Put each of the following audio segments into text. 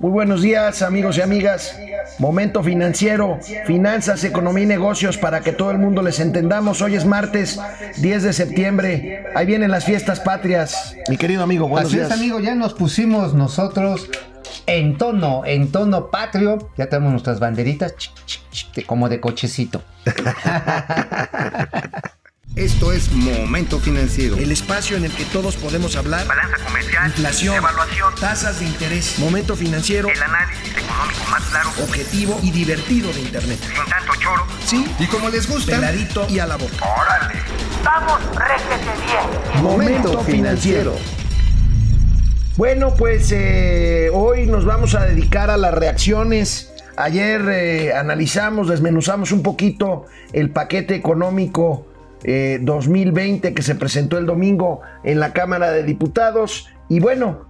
Muy buenos días amigos y amigas. Momento financiero, finanzas, economía y negocios para que todo el mundo les entendamos. Hoy es martes 10 de septiembre. Ahí vienen las fiestas patrias. Mi querido amigo, buenos Así días. es, amigo, ya nos pusimos nosotros en tono, en tono patrio. Ya tenemos nuestras banderitas como de cochecito. Esto es Momento Financiero. El espacio en el que todos podemos hablar. balanza comercial, Inflación, evaluación, tasas de interés, momento financiero, el análisis económico más claro, objetivo y divertido de Internet. sin tanto choro. Sí, Y como les gusta, peladito y a la boca. ¡Órale! ¡Vamos, réjete bien! Momento financiero. Bueno, pues eh, hoy nos vamos a dedicar a las reacciones. Ayer eh, analizamos, desmenuzamos un poquito el paquete económico eh, 2020 que se presentó el domingo en la Cámara de Diputados. Y bueno,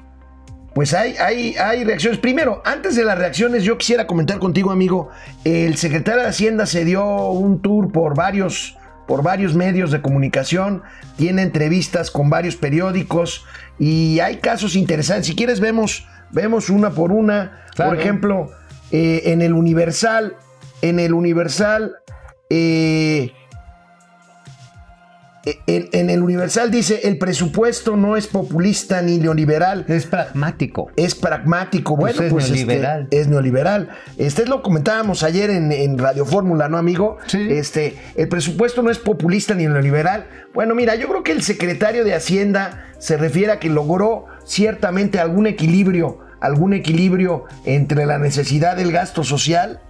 pues hay, hay, hay reacciones. Primero, antes de las reacciones, yo quisiera comentar contigo, amigo. El secretario de Hacienda se dio un tour por varios, por varios medios de comunicación, tiene entrevistas con varios periódicos y hay casos interesantes. Si quieres, vemos, vemos una por una. Claro. Por ejemplo, eh, en el Universal, en el Universal, eh, en, en el Universal dice, el presupuesto no es populista ni neoliberal, Es pragmático. es pragmático. Pues Bueno, es pues, este, neoliberal. es neoliberal. Este lo comentábamos ayer en, en Radio Fórmula, ¿no, amigo? Sí. Este, el presupuesto no es populista ni neoliberal. Bueno, mira, yo creo que el secretario de Hacienda se refiere a que logró ciertamente algún equilibrio, algún equilibrio entre la necesidad del gasto social,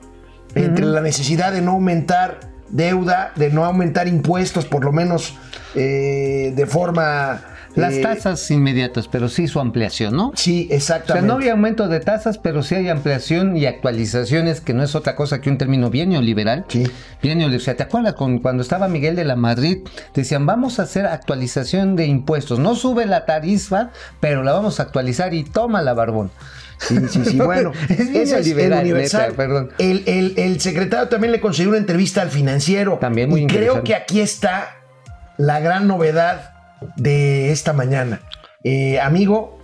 entre la necesidad de no aumentar deuda, de no aumentar impuestos, por lo menos eh, de forma... Las eh, tasas inmediatas, pero sí su ampliación, ¿no? Sí, O sea, exactamente. no había aumento de tasas, pero sí hay ampliación y actualizaciones, que no es otra cosa que un término bien neoliberal. Sí. Bien neoliberal. O sea, ¿te acuerdas con, cuando estaba Miguel de la Madrid? Decían, vamos a hacer actualización de impuestos. No sube la tarifa, pero la vamos a actualizar y toma la barbón. Sí, sí, sí. Bueno, Es bien es el Universal. neta, perdón. El, el- el secretario también le concedió una entrevista al financiero. También muy y creo que aquí está la gran novedad de esta mañana. Eh, amigo,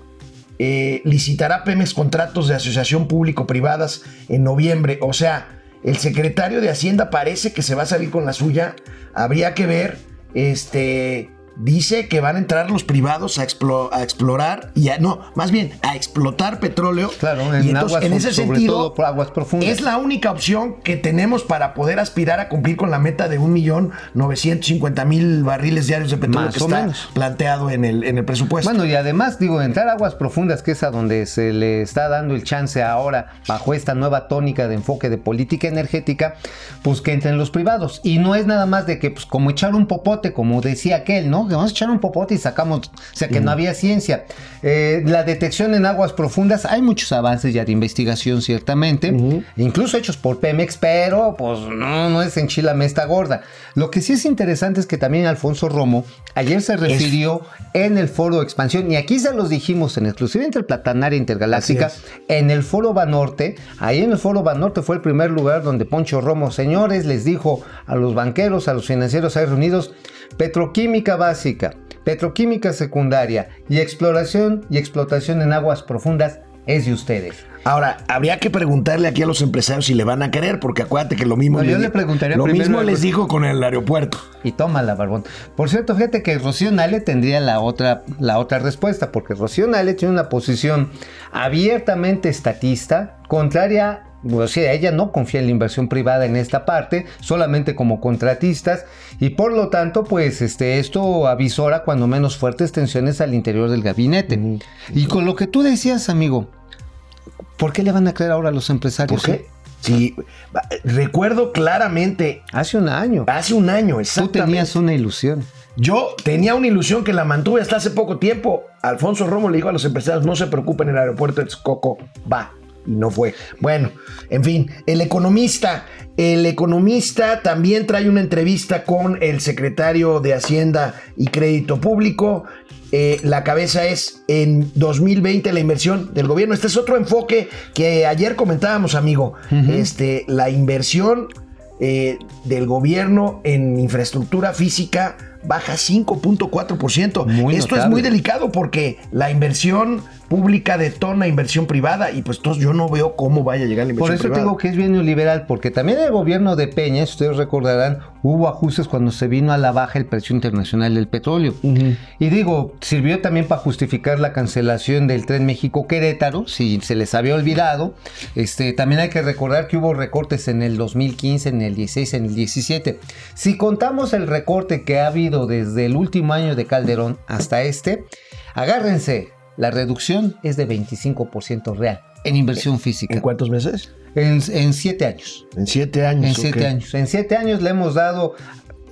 eh, licitará Pemex contratos de asociación público-privadas en noviembre. O sea, el secretario de Hacienda parece que se va a salir con la suya. Habría que ver, este... Dice que van a entrar los privados a, explo- a explorar, y a- no, más bien a explotar petróleo. Claro, y en entonces, aguas, en ese sobre sentido, todo por aguas profundas. es la única opción que tenemos para poder aspirar a cumplir con la meta de 1.950.000 barriles diarios de petróleo Más que está menos. planteado en el, en el presupuesto. Bueno, y además, digo, entrar a aguas profundas, que es a donde se le está dando el chance ahora, bajo esta nueva tónica de enfoque de política energética, pues que entren los privados. Y no es nada más de que, pues, como echar un popote, como decía aquel, ¿no? Que vamos a echar un popote y sacamos, o sea, que no había ciencia. Eh, la detección en aguas profundas, hay muchos avances ya de investigación, ciertamente, incluso hechos por Pemex, pero, pues, no, no es enchilame esta gorda. Lo que sí es interesante es que también Alfonso Romo ayer se refirió en el foro Expansión, y aquí se los dijimos en exclusiva interplatanaria intergaláctica, en el foro Banorte, ahí en el foro Banorte fue el primer lugar donde Poncho Romo, señores, les dijo a los banqueros, a los financieros ahí reunidos, petroquímica básica, petroquímica secundaria y exploración y explotación en aguas profundas es de ustedes. Ahora, habría que preguntarle aquí a los empresarios si le van a querer, porque acuérdate que lo mismo, No, yo di- le preguntaría lo mismo les dijo con el aeropuerto. Y toma la barbón. Por cierto, fíjate que Rocío Nale tendría la otra, la otra respuesta, porque Rocío Nale tiene una posición abiertamente estatista, contraria, o sea, ella no confía en la inversión privada en esta parte, solamente como contratistas, y por lo tanto, pues este, esto avisora cuando menos fuertes tensiones al interior del gabinete. Y con lo que tú decías, amigo, ¿por qué le van a creer ahora a los empresarios? ¿Por qué? Sí, recuerdo claramente, Hace un año. hace un año, Tú exactamente. tenías una ilusión. Yo tenía una ilusión que la mantuve hasta hace poco tiempo. Alfonso Romo le dijo a los empresarios, no se preocupen, el aeropuerto de Texcoco va. Y no fue. Bueno, en fin, el economista. El economista también trae una entrevista con el secretario de Hacienda y Crédito Público. Eh, la cabeza es en 2020 la inversión del gobierno. Este es otro enfoque que ayer comentábamos, amigo. Este, la inversión eh, del gobierno en infraestructura física baja 5.4%. Muy Esto es muy delicado porque la inversión pública detona inversión privada y pues entonces yo no veo cómo vaya a llegar la Por inversión eso privada. digo que es bien neoliberal, porque también el gobierno de Peña, si ustedes recordarán, hubo ajustes cuando se vino a la baja el precio internacional del petróleo. Y digo, sirvió también para justificar la cancelación del tren México-Querétaro, si se les había olvidado. Este, también hay que recordar que hubo recortes en el 2015, en el 16, en el 17. Si contamos el recorte que ha habido desde el último año de Calderón hasta este, agárrense, la reducción es de 25% real en inversión física. ¿En cuántos meses? En, en siete años. En siete años. En siete años. En siete años le hemos dado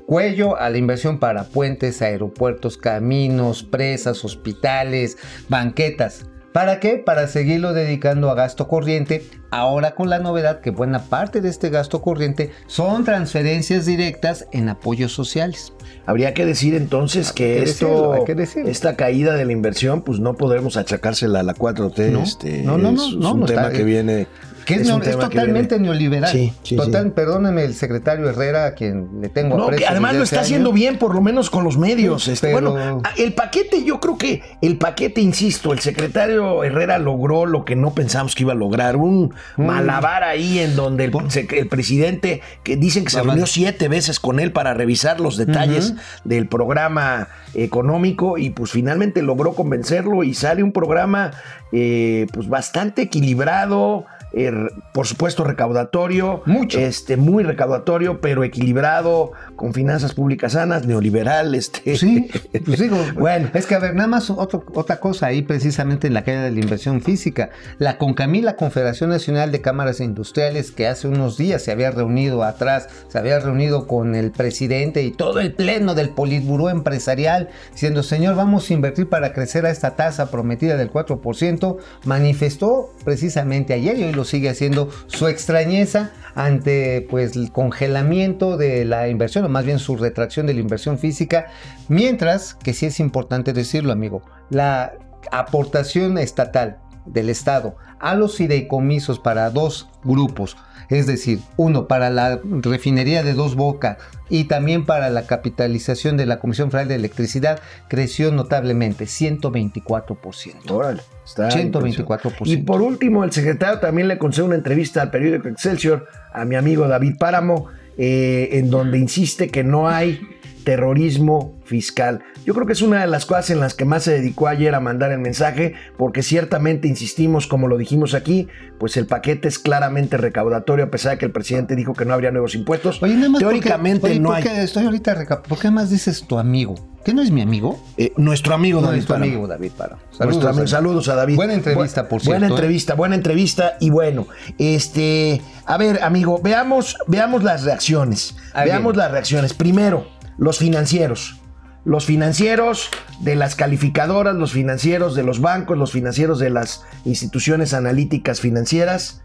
cuello a la inversión para puentes, aeropuertos, caminos, presas, hospitales, banquetas. ¿Para qué? Para seguirlo dedicando a gasto corriente. Ahora con la novedad que buena parte de este gasto corriente son transferencias directas en apoyos sociales. Habría que decir entonces que que esto, decirlo, hay que decirlo. esta caída de la inversión, pues no podremos achacársela a la 4T. No, este, no, no, no, es, no, un no tema está- que viene. Que es, que totalmente neoliberal. Sí, sí, Total, sí. perdóneme el secretario Herrera, a quien le tengo No, que además lo está haciendo bien, por lo menos con los medios. Este, pero- Bueno, el paquete, yo creo que el paquete, insisto, el secretario Herrera logró lo que no pensamos que iba a lograr. Un Mm. malabar ahí en donde el, presidente, que dicen que se reunió siete veces con él para revisar los detalles del programa económico y pues finalmente logró convencerlo y sale un programa eh, pues bastante equilibrado. Eh, por supuesto recaudatorio, Mucho. este muy recaudatorio, pero equilibrado, con finanzas públicas sanas, neoliberal, este. Sí, pues digo, Bueno. es que a ver, nada más otro- otra cosa ahí precisamente en la caída de la inversión física. La CONCAMI, la Confederación Nacional de Cámaras Industriales, que hace unos días se había reunido atrás, se había reunido con el presidente y todo el pleno del Politburó empresarial, diciendo, señor, vamos a invertir para crecer a esta tasa prometida del 4%, manifestó precisamente ayer y hoy lo sigue haciendo su extrañeza ante pues el congelamiento de la inversión o más bien su retracción de la inversión física, mientras que sí es importante decirlo, amigo, la aportación estatal del Estado a los fideicomisos para dos grupos, es decir, uno para la refinería de Dos Bocas y también para la capitalización de la Comisión Federal de Electricidad, creció notablemente, 124%. Órale, está 124%. Y por último, el secretario también le concede una entrevista al periódico Excelsior a mi amigo David Páramo, eh, en donde insiste que no hay terrorismo fiscal. Yo creo que es una de las cosas en las que más se dedicó ayer a mandar el mensaje, porque ciertamente insistimos, como lo dijimos aquí, pues el paquete es claramente recaudatorio, a pesar de que el presidente dijo que no habría nuevos impuestos. Oye, nada más Teóricamente porque, oye, no ¿por hay. estoy ahorita reca- ¿Por qué más dices tu amigo? ¿Qué no es mi amigo? Eh, nuestro amigo No, David es tu Páramo. amigo David Páramo. Nuestro amigo- saludos a David. Buena entrevista, por Buena cierto, ¿eh? entrevista, buena entrevista. Y bueno, este, a ver, amigo, veamos, veamos las reacciones. Ahí veamos viene. las reacciones. Primero, los financieros. Los financieros de las calificadoras, los financieros de los bancos, los financieros de las instituciones analíticas financieras,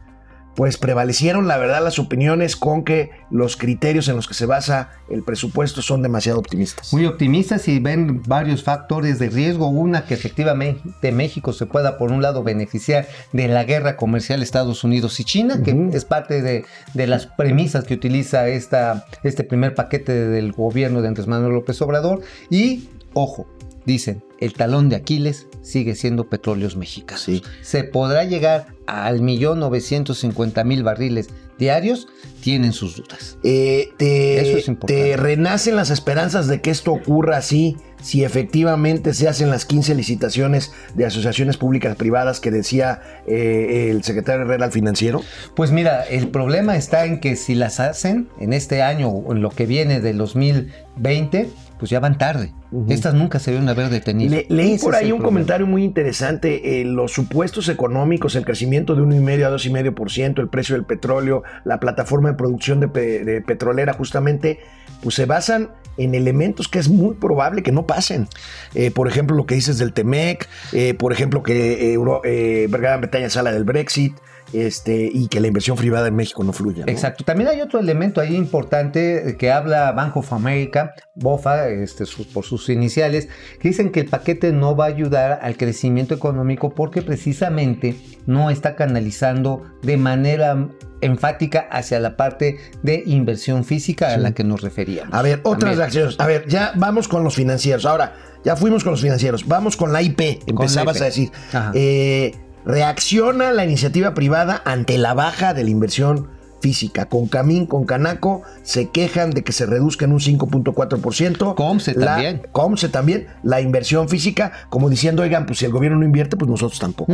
pues prevalecieron, la verdad, las opiniones con que los criterios en los que se basa el presupuesto son demasiado optimistas. Muy optimistas y ven varios factores de riesgo. Una, que efectivamente México se pueda, por un lado, beneficiar de la guerra comercial Estados Unidos y China, que es parte de, de las premisas que utiliza esta, este primer paquete del gobierno de Andrés Manuel López Obrador. Y, ojo, dicen, el talón de Aquiles sigue siendo petróleos mexicanos. Sí. Se podrá llegar al millón novecientos cincuenta mil barriles diarios, tienen sus dudas. Eh, te, Eso es importante. te renacen las esperanzas de que esto ocurra así, si efectivamente se hacen las 15 licitaciones de asociaciones públicas privadas que decía eh, el secretario Herrera al financiero. Pues mira, el problema está en que si las hacen en este año o en lo que viene del 2020, pues ya van tarde. Estas nunca se deben haber detenido. Le- leí por ahí un problema. comentario muy interesante. eh, los supuestos económicos, el crecimiento de 1,5 a 2,5%, el precio del petróleo, la plataforma de producción de, pe- de petrolera, justamente, pues se basan en elementos que es muy probable que no pasen. Eh, por ejemplo, lo que dices del TEMEC, eh, por ejemplo, que Euro- Bretaña sala del Brexit. Este, y que la inversión privada en México no fluya. ¿no? Exacto. También hay otro elemento ahí importante que habla Bank of America, BOFA, este, por sus iniciales, que dicen que el paquete no va a ayudar al crecimiento económico porque precisamente no está canalizando de manera enfática hacia la parte de inversión física a la que nos referíamos. A ver, otras También. reacciones. A ver, ya vamos con los financieros. Ahora, ya fuimos con los financieros. Vamos con la IP. Empezabas IP. a decir. Ajá. Eh, reacciona la iniciativa privada ante la baja de la inversión física. Con Camín, con Canaco, se quejan de que se reduzca en un 5.4%. Comce La- también. Comce también. La inversión física, como diciendo, oigan, pues si el gobierno no invierte, pues nosotros tampoco.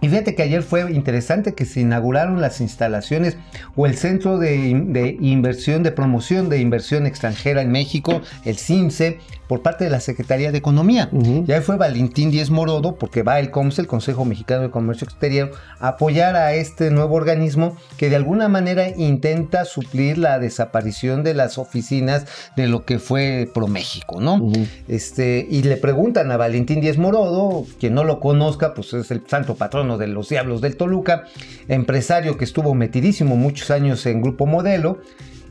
Y fíjate que ayer fue interesante que se inauguraron las instalaciones o el Centro de, In- de Inversión, de Promoción de Inversión Extranjera en México, el CIMSE, por parte de la Secretaría de Economía. Y ahí fue Valentín Díez Morodo, porque va el COMSE, el Consejo Mexicano de Comercio Exterior, a apoyar a este nuevo organismo que de alguna manera intenta suplir la desaparición de las oficinas de lo que fue ProMéxico, ¿no? Este, y le preguntan a Valentín Díez Morodo, quien no lo conozca, pues es el santo de los Diablos del Toluca, empresario que estuvo metidísimo muchos años en Grupo Modelo.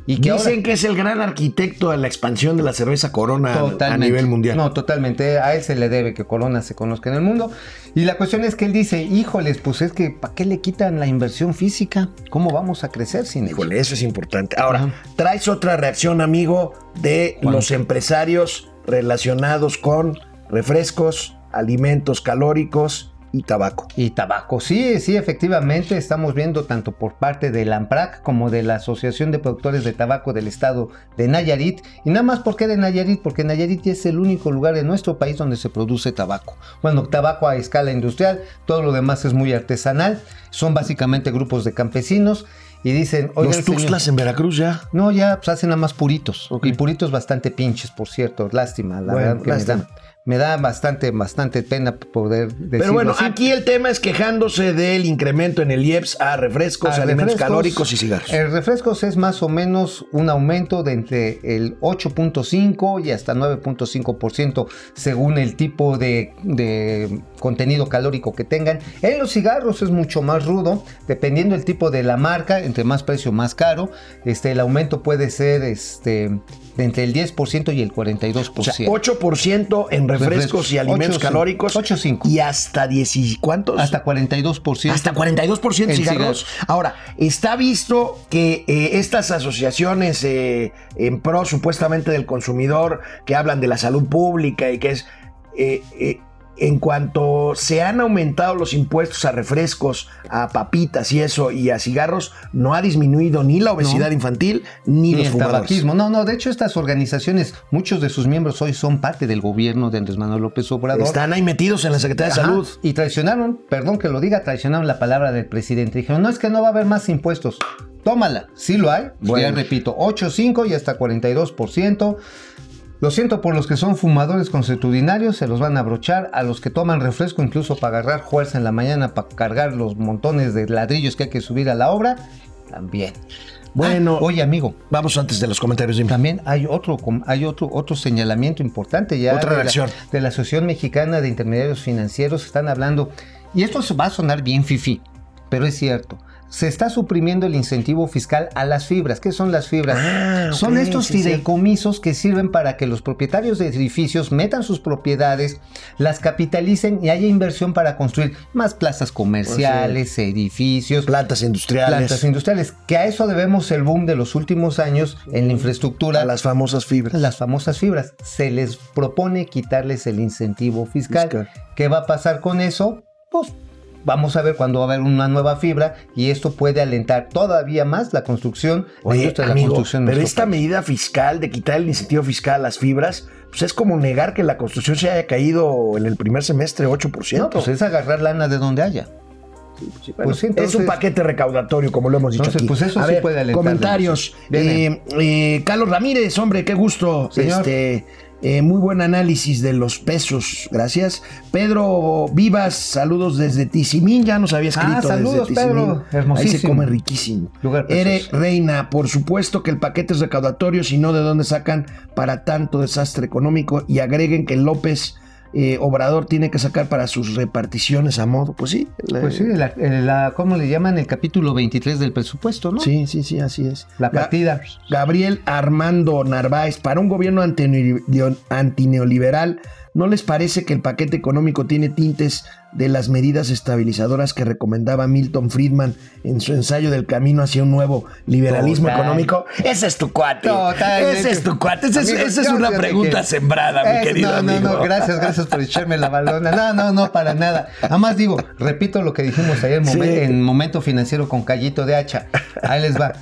Y que Dicen ahora, que es el gran arquitecto de la expansión de la cerveza Corona a nivel mundial. No, totalmente. A él se le debe que Corona se conozca en el mundo. Y la cuestión es que él dice, híjoles, pues es que ¿para qué le quitan la inversión física? ¿Cómo vamos a crecer sin ello? Híjole, eso es importante. Ahora, traes otra reacción, amigo, de los empresarios relacionados con refrescos, alimentos calóricos y tabaco. Y tabaco, sí, sí, efectivamente, estamos viendo tanto por parte del AMPRAC como de la Asociación de Productores de Tabaco del Estado de Nayarit. Y nada más, ¿por qué de Nayarit? Porque Nayarit es el único lugar en nuestro país donde se produce tabaco. Bueno, tabaco a escala industrial, todo lo demás es muy artesanal, son básicamente grupos de campesinos y dicen, los Tuxtlas en Veracruz ya. no, ya pues hacen nada más puritos. Y puritos bastante pinches, por cierto. Lástima, la Bueno, verdad que me lástima. Me da bastante, bastante pena poder decirlo Pero bueno, así. aquí el tema es quejándose del incremento en el IEPS a refrescos, A alimentos refrescos, calóricos y cigarros. El refrescos es más o menos un aumento de entre el 8.5 y hasta 9.5% según el tipo de, de contenido calórico que tengan. En los cigarros es mucho más rudo, dependiendo el tipo de la marca, entre más precio más caro. Este, el aumento puede ser este, de entre el 10% y el 42%. O sea, 8% en refrescos Refrescos. y alimentos 8.5. calóricos. 8.5. Y hasta 10 y cuántos? hasta 42%. Hasta 42% En cigarros. Ahora, está visto que eh, estas asociaciones eh, en pro supuestamente del consumidor, que hablan de la salud pública y que es... eh, eh, en cuanto se han aumentado los impuestos a refrescos, a papitas y eso, y a cigarros, no ha disminuido ni la obesidad No. infantil ni, Ni los el fumadores. tabaquismo. No, no, de hecho estas organizaciones, muchos de sus miembros hoy son parte del gobierno de Andrés Manuel López Obrador. Están ahí metidos en la Secretaría de Salud. Y traicionaron, perdón que lo diga, traicionaron la palabra del presidente. Dijeron, no es que no va a haber más impuestos. Tómala, sí lo hay. Bueno. Ya repito, 8, 5 y hasta 42%. Lo siento por los que son fumadores consuetudinarios, se los van a abrochar. A los que toman refresco, incluso para agarrar fuerza en la mañana, para cargar los montones de ladrillos que hay que subir a la obra, también. Bueno. Ah, oye, amigo, Vamos antes de los comentarios. dime. también hay otro, hay otro, otro señalamiento importante ya Otra de, la, de la Asociación Mexicana de Intermediarios Financieros. Están hablando, y esto se va a sonar bien fifi, pero es cierto. Se está suprimiendo el incentivo fiscal a las fibras. ¿Qué son las fibras? Ah, son estos sí, sí. fideicomisos que sirven para que los propietarios de edificios metan sus propiedades, las capitalicen y haya inversión para construir más plazas comerciales, edificios, Plantas industriales. plantas industriales. Que a eso debemos el boom de los últimos años en la infraestructura a las famosas fibras. las famosas fibras. Se les propone quitarles el incentivo fiscal. Fiscal. ¿Qué va a pasar con eso? Pues vamos a ver cuando va a haber una nueva fibra y esto puede alentar todavía más la construcción, la de la construcción. pero esta país. medida fiscal de quitar el incentivo fiscal a las fibras, pues es como negar que la construcción se haya caído en el primer semestre 8%. No, pues es agarrar lana de donde haya. Bueno, pues sí, es un paquete recaudatorio, como lo hemos dicho Entonces, aquí. pues eso a sí ver, puede alentar Comentarios. Eh, eh, Carlos Ramírez, hombre, qué gusto. Señor. Este, eh, muy buen análisis de los pesos, gracias. Pedro Vivas, saludos desde Tizimín, ya nos había escrito Ah, saludos, desde Tizimín. Pedro. Ahí se come riquísimo. Ere. Reina, por supuesto que el paquete es recaudatorio, si no, ¿de dónde sacan para tanto desastre económico? Y agreguen que López eh, Obrador tiene que sacar para sus reparticiones a modo. Pues sí. la- Pues sí, la, la- ¿cómo le llaman? El capítulo 23 del presupuesto, ¿no? sí, sí, sí, así es. La partida. Gabriel Armando Narváez, para un gobierno antine- antineoliberal, ¿no les parece que el paquete económico tiene tintes de las medidas estabilizadoras que recomendaba Milton Friedman en su ensayo del camino hacia un nuevo liberalismo Total. económico? Ese es tu cuate. Totalmente. Ese es tu cuate. Esa es, esa una pregunta que- sembrada, mi Eh, querido no, no, amigo. no, gracias, gracias por echarme la balona. No, no, no, para nada. Además digo, repito lo que dijimos ayer Sí. en Momento Financiero con Callito de Hacha. Ahí les va.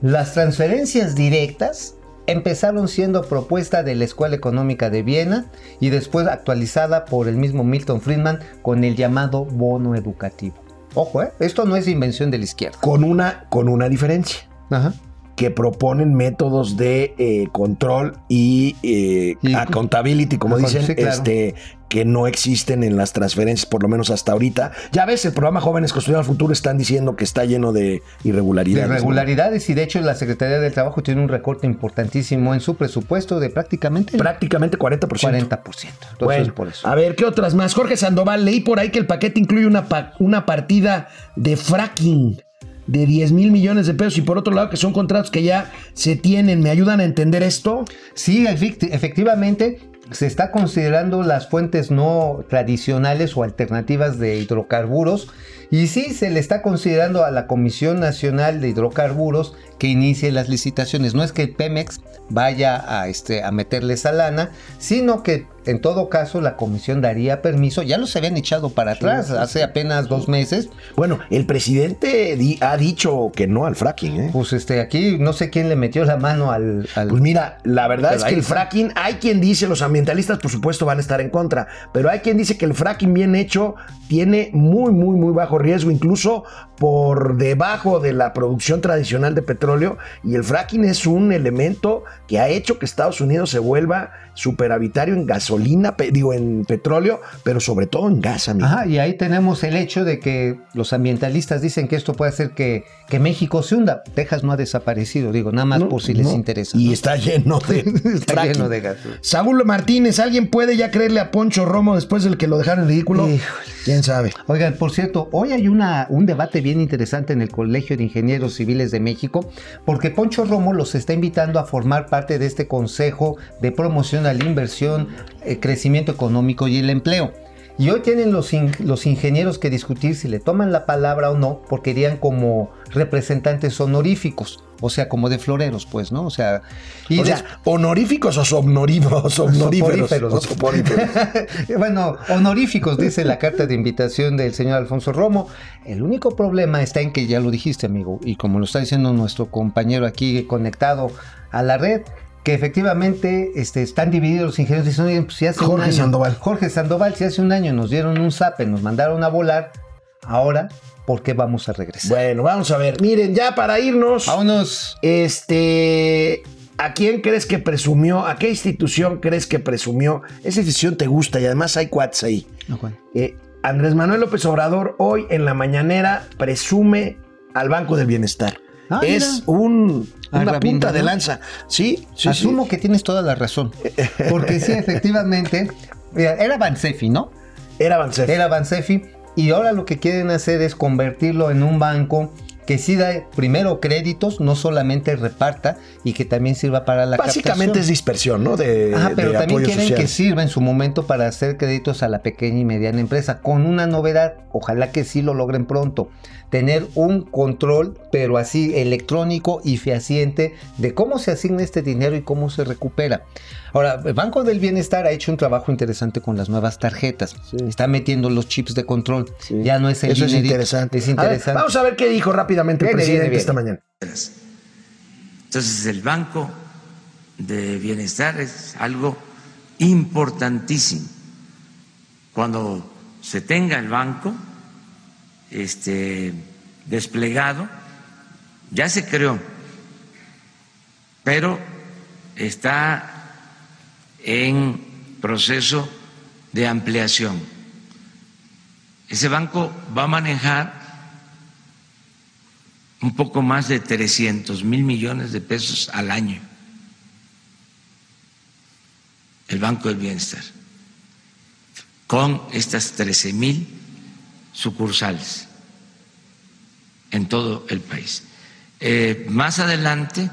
Las transferencias directas empezaron siendo propuesta de la Escuela Económica de Viena y después actualizada por el mismo Milton Friedman con el llamado bono educativo. Ojo, ¿eh? esto no es invención de la izquierda. Con una, con una diferencia. Ajá. que proponen métodos de eh, control y, eh, Y- accountability, como dicen, sí, claro. este, que no existen en las transferencias, por lo menos hasta ahorita. Ya ves, el programa Jóvenes Construyendo el Futuro están diciendo que está lleno de de irregularidades. ¿no? irregularidades y de hecho la Secretaría del Trabajo tiene un recorte importantísimo en su presupuesto de prácticamente Prácticamente 40%. 40%. Entonces, Bueno, por eso. a ver, ¿qué otras más? Jorge Sandoval, leí por ahí que el paquete incluye una, pa- una partida de fracking de 10 mil millones de pesos y por otro lado que son contratos que ya se tienen. ¿Me ayudan a entender esto? Sí, efecti- efectivamente se está considerando las fuentes no tradicionales o alternativas de hidrocarburos y sí se le está considerando a la Comisión Nacional de Hidrocarburos que inicie las licitaciones. No es que el Pemex vaya a, este, a meterle esa lana, sino que en todo caso la comisión daría permiso. Ya los habían echado para atrás hace apenas dos meses. Bueno, el presidente di- ha dicho que no al fracking, ¿eh? Pues este, aquí no sé quién le metió la mano al... al- Pues mira, la verdad Pero es que el fracking, hay quien dice, los ambientalistas por supuesto van a estar en contra, pero hay quien dice que el fracking bien hecho tiene muy, muy, muy bajo riesgo, incluso por debajo de la producción tradicional de petróleo, y el fracking es un elemento que ha hecho que Estados Unidos se vuelva superavitario en gasolina, digo, en petróleo, pero sobre todo en gas, amigo. Ajá, y ahí tenemos el hecho de que los ambientalistas dicen que esto puede hacer que, que México se hunda. Texas no ha desaparecido, digo, nada más No, por si les interesa. Y ¿no? está lleno de Está fracking. lleno de gas. Saúl Martínez, ¿alguien puede ya creerle a Poncho Romo después del que lo dejaron en ridículo? Híjole. ¿Quién sabe? Oigan, por cierto, hoy hay una, un debate bien interesante en el Colegio de Ingenieros Civiles de México, porque Poncho Romo los está invitando a formar parte de este Consejo de Promoción a la Inversión, eh, Crecimiento Económico y el Empleo. Y hoy tienen los, in- los ingenieros que discutir si le toman la palabra o no, porque irían como representantes honoríficos, o sea, como de floreros, pues, ¿no? O sea, y o sea, honoríficos o somnoríferos. Bueno, honoríficos, dice la carta de invitación del señor Alfonso Romo. El único problema está en que ya lo dijiste, amigo, y como lo está diciendo nuestro compañero aquí conectado a la red, que efectivamente este, están divididos los ingenieros. Dicen, "Oye, pues, si hace un Jorge año- Sandoval. Jorge Sandoval, si hace un año nos dieron un zape, nos mandaron a volar, ahora, ¿por qué vamos a regresar? bueno, vamos a ver. Miren, ya para irnos. Vámonos. Este. ¿A quién crees que presumió? ¿A qué institución crees que presumió? Esa institución te gusta y además hay cuates ahí. Eh, Andrés Manuel López Obrador hoy en la mañanera presume al Banco del Bienestar. Ah, es mira. un, una punta de lanza. Sí, sí, Asumo sí. que tienes toda la razón. Porque sí, efectivamente, era Bansefi, ¿no? Era Bansef. Era Bansefi. Y ahora lo que quieren hacer es convertirlo en un banco que sí da primero créditos, no solamente reparta y que también sirva para la Básicamente es dispersión, ¿no? De, Ajá, pero de también quieren social. que sirva en su momento para hacer créditos a la pequeña y mediana empresa, con una novedad, ojalá que sí lo logren pronto, tener un control, pero así electrónico y fehaciente de cómo se asigna este dinero y cómo se recupera. Ahora, el Banco del Bienestar ha hecho un trabajo interesante con las nuevas tarjetas, está metiendo los chips de control, Sí. ya no es el Eso es interesante. es A ver, interesante. vamos a ver qué dijo rápidamente el Viene, presidente viene, viene. esta mañana. Entonces el Banco de Bienestar es algo importantísimo. Cuando se tenga el banco este, desplegado, ya se creó, pero está en proceso de ampliación. Ese banco va a manejar un poco más de 300 mil millones de pesos al año. El Banco del Bienestar. con estas 13 mil sucursales en todo el país. Eh, más adelante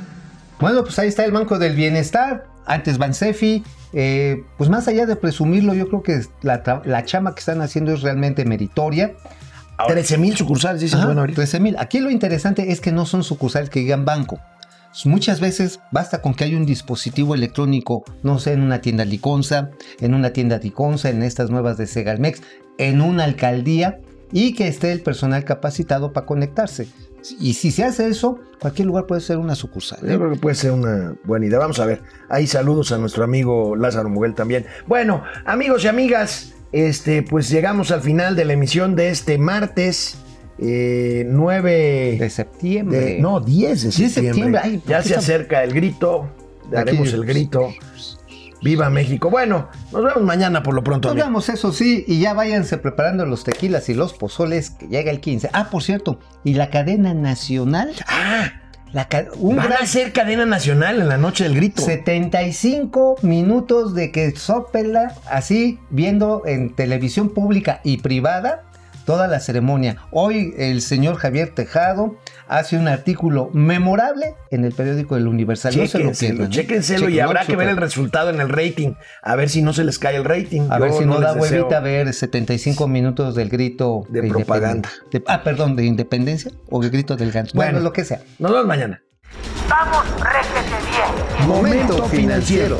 Bueno, pues ahí está el Banco del Bienestar, antes Bansefi. eh, pues más allá de presumirlo, yo creo que la, la chama que están haciendo es realmente meritoria. 13 mil sucursales, dicen, bueno, ahorita. 13 mil. Aquí lo interesante es que no son sucursales que digan banco. Muchas veces basta con que haya un dispositivo electrónico, no sé, en una tienda Liconza, en una tienda Diconza, en estas nuevas de Segalmex, en una alcaldía y que esté el personal capacitado para conectarse. Y si se hace eso, cualquier lugar puede ser una sucursal. ¿eh? Yo creo que puede ser una buena idea. Vamos a ver. Ahí saludos a nuestro amigo Lázaro Muguel también. Bueno, amigos y amigas, este, pues llegamos al final de la emisión de este martes eh, 9 De septiembre. de- no, 10 de 10 de septiembre. septiembre. Ay, ¿por ya se está- acerca el grito. Daremos Aquí- el grito. Viva México. Bueno, nos vemos mañana por lo pronto. Nos vemos, eso sí, y ya váyanse preparando los tequilas y los pozoles que llega el 15. Ah, por cierto, y la cadena nacional, Ah, la un van gran a ser cadena nacional en la noche del grito. 75 minutos de que sopela así viendo en televisión pública y privada toda la ceremonia. Hoy el señor Javier Tejado hace un artículo memorable en el periódico El Universal. No se lo Chéquenselo, pierdan. ¿eh? chéquenselo y habrá que ver el resultado en el rating. A ver si no se les cae el rating. A Yo ver si no, da huevita ver 75 minutos del grito De propaganda. de- ah, perdón, de independencia o el grito del ganso. Bueno, Bueno. lo que sea. Nos vemos mañana. Vamos, bien. Momento financiero.